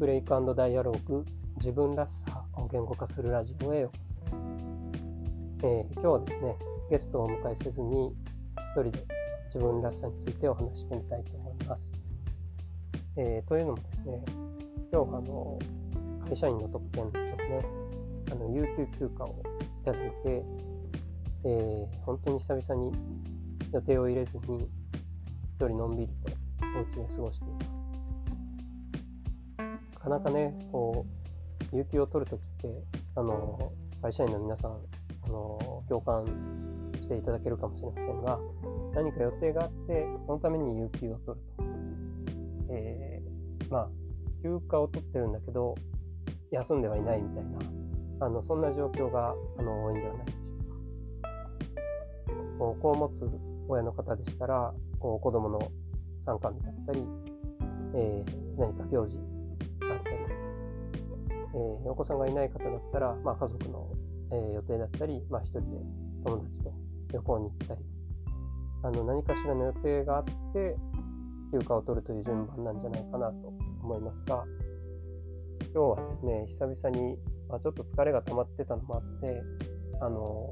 ブレイクダイアログ自分らしさを言語化するラジオへようこそ、えー、今日はですねゲストをお迎えせずに一人で自分らしさについてお話してみたいと思います、えー、というのもですね今日あの会社員の特権ですね。あの有給休暇をいただいて、えー、本当に久々に予定を入れずに一人のんびりとお家で過ごしています。かなかね、こう、有給を取るときって、あの、会社員の皆さん、あの、共感していただけるかもしれませんが、何か予定があって、そのために有給を取ると。えー、まあ、休暇を取ってるんだけど、休んではいないみたいな、あの、そんな状況が、あの、多いんではないでしょうか。こう、子を持つ親の方でしたら、こう、子供の参観だったり、えー、何か行事、えー、お子さんがいない方だったら、まあ、家族の、えー、予定だったり、まあ、一人で友達と旅行に行ったり、あの何かしらの予定があって、休暇を取るという順番なんじゃないかなと思いますが、今日はですね、久々に、まあ、ちょっと疲れが溜まってたのもあって、あの、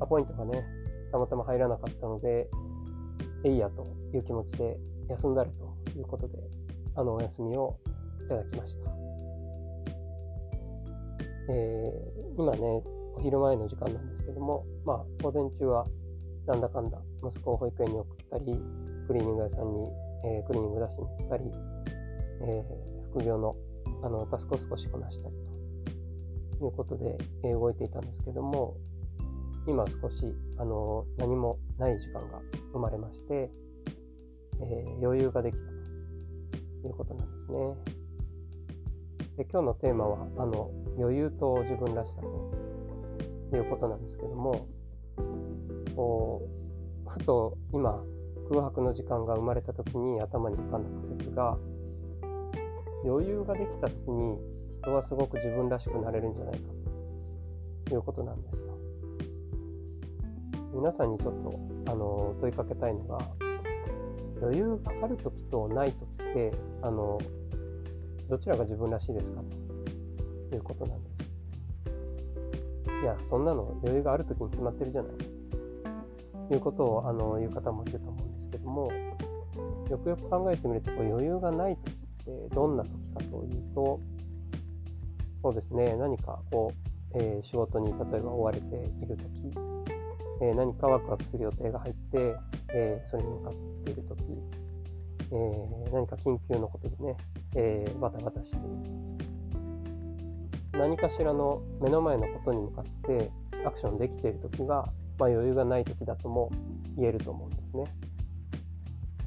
アポイントがね、たまたま入らなかったので、えいやという気持ちで休んだるということで、あのお休みをいただきました。えー、今ね、お昼前の時間なんですけども、まあ、午前中はなんだかんだ息子を保育園に送ったり、クリーニング屋さんに、えー、クリーニング出しに行ったり、えー、副業のあのタスクを少しこなしたりということで、え、動いていたんですけども、今少しあの何もない時間が生まれまして、え余裕ができたということなんですね。で今日のテーマはあの余裕と自分らしさということなんですけどもこうふと今空白の時間が生まれた時に頭に浮かんだ仮説が余裕ができた時に人はすごく自分らしくなれるんじゃないかということなんですよ。皆さんにちょっとあの問いかけたいのが余裕がある時とない時ってあのどちらが自分らしいですか？ということなんです。いや、そんなの余裕がある時に決まってるじゃない。ということをあの言う方もいると思うんですけども、よくよく考えてみると、こう余裕がない時ってどんな時かというと、そうですね、何かこう、えー、仕事に例えば追われている時、えー、何かワクワクする予定が入って、えー、それに向かっている時、えー、何か緊急のことでね、えー、バタバタして。何かしらの目の前のことに向かってアクションできている時が、まあ、余裕がない時だとも言えると思うんですね。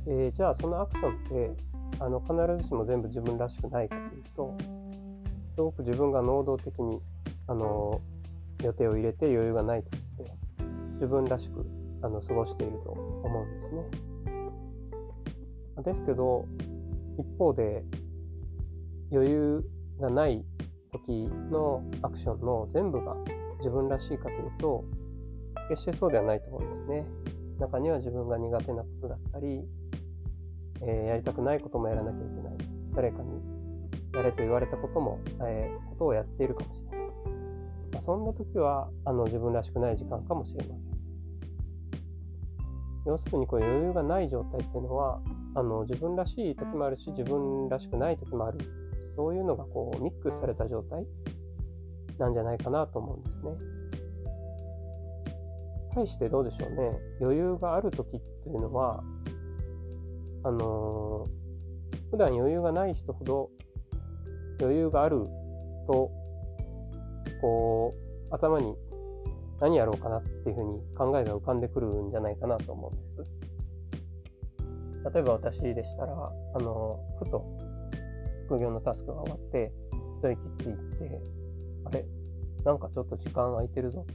えー、じゃあそのアクションってあの必ずしも全部自分らしくないかというとすごく自分が能動的にあの予定を入れて余裕がない時って自分らしくあの過ごしていると思うんですね。ですけど一方で余裕がない時のアクションの全部が自分らしいかというと決してそうではないと思うんですね。中には自分が苦手なことだったり、えー、やりたくないこともやらなきゃいけない。誰かにやれと言われたことも、えー、ことをやっているかもしれない、まあ、そんな時はあの自分らしくない時間かもしれません。要するにこう余裕がない状態っていうのはあの自分らしい時もあるし自分らしくない時もあるそういうのがこうミックスされた状態なんじゃないかなと思うんですね。対してどうでしょうね余裕がある時っていうのはあのー、普段余裕がない人ほど余裕があるとこう頭に何やろうかなっていうふうに考えが浮かんでくるんじゃないかなと思うんです。例えば私でしたら、あの、ふと副業のタスクが終わって、一息ついて、あれなんかちょっと時間空いてるぞ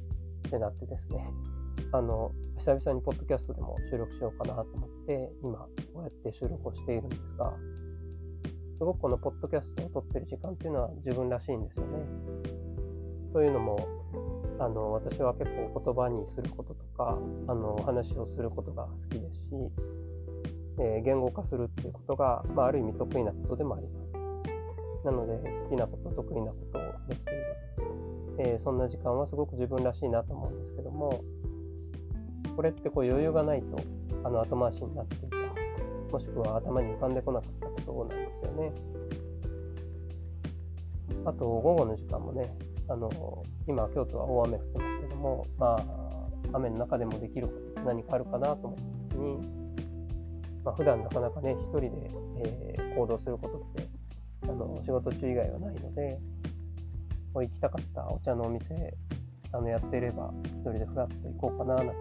ってなってですね、あの、久々にポッドキャストでも収録しようかなと思って、今、こうやって収録をしているんですが、すごくこのポッドキャストを撮ってる時間っていうのは自分らしいんですよね。というのも、あの私は結構言葉にすることとかあの話をすることが好きですし、え、言語化するっていうことが、まあ、ある意味得意なことでもあります。なので好きなこと得意なことをできている、えー、そんな時間はすごく自分らしいなと思うんですけどもこれってこう余裕がないとあの後回しになっていたもしくは頭に浮かんでこなかったことなんですよねあと午後の時間もねあの今京都は大雨降ってますけどもまあ雨の中でもできること何かあるかなと思った時に、まあ、普段なかなかね一人で、えー、行動することってあの仕事中以外はないので行きたかったお茶のお店あのやっていれば一人でふらっと行こうかななんて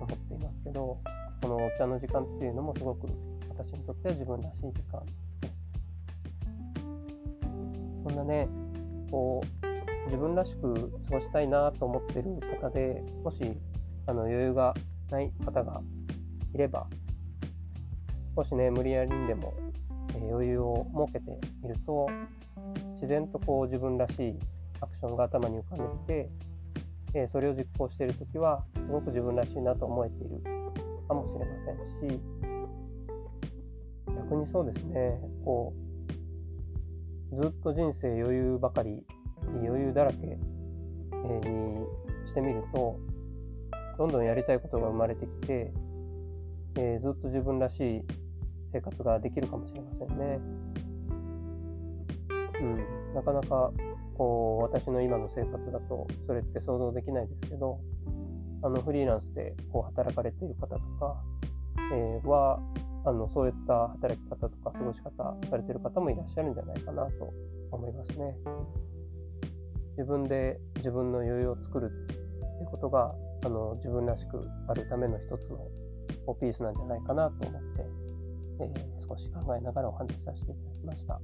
思っていますけどこのお茶の時間っていうのもすごく私にとっては自分らしい時間です。そんなねこう自分らしく過ごしたいなと思ってる方でもしあの余裕がない方がいれば少しね無理やりにでも余裕を設けていると自然とこう自分らしいアクションが頭に浮かんできて、えそれを実行している時はすごく自分らしいなと思えているかもしれませんし逆にそうですね。こうずっと人生余裕ばかり余裕だらけにしてみるとどんどんやりたいことが生まれてきて、え、ずっと自分らしい生活ができるかもしれませんね。うん、なかなかこう私の今の生活だとそれって想像できないですけどあのフリーランスでこう働かれている方とか、えー、はあのそういった働き方とか過ごし方されている方もいらっしゃるんじゃないかなと思いますね。自分で自分の余裕を作るってことがあの自分らしくあるための一つのピースなんじゃないかなと思って、えー、少し考えながらお話しさせていただきました。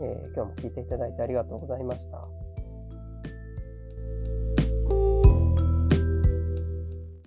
えー、今日も聞いていただいてありがとうございました。